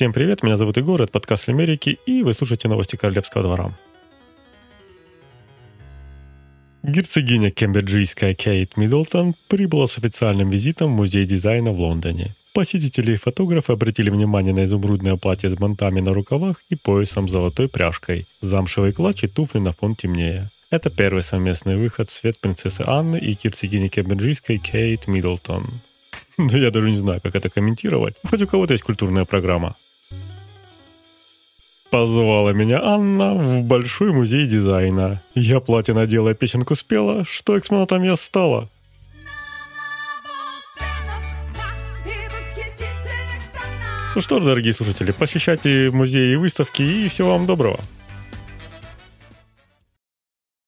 Всем привет, меня зовут Егор, это подкаст Америки, и вы слушаете новости Королевского двора. Герцогиня кембриджийская Кейт Миддлтон прибыла с официальным визитом в Музей дизайна в Лондоне. Посетители и фотографы обратили внимание на изумрудное платье с бантами на рукавах и поясом с золотой пряжкой, замшевый клатч и туфли на фон темнее. Это первый совместный выход в свет принцессы Анны и герцогини кембриджийской Кейт Миддлтон. Да я даже не знаю, как это комментировать. Хоть у кого-то есть культурная программа. Позвала меня Анна в Большой музей дизайна. Я платье надела, песенку спела, что экспонатом я стала. Ну что ж, дорогие слушатели, посещайте музеи и выставки, и всего вам доброго.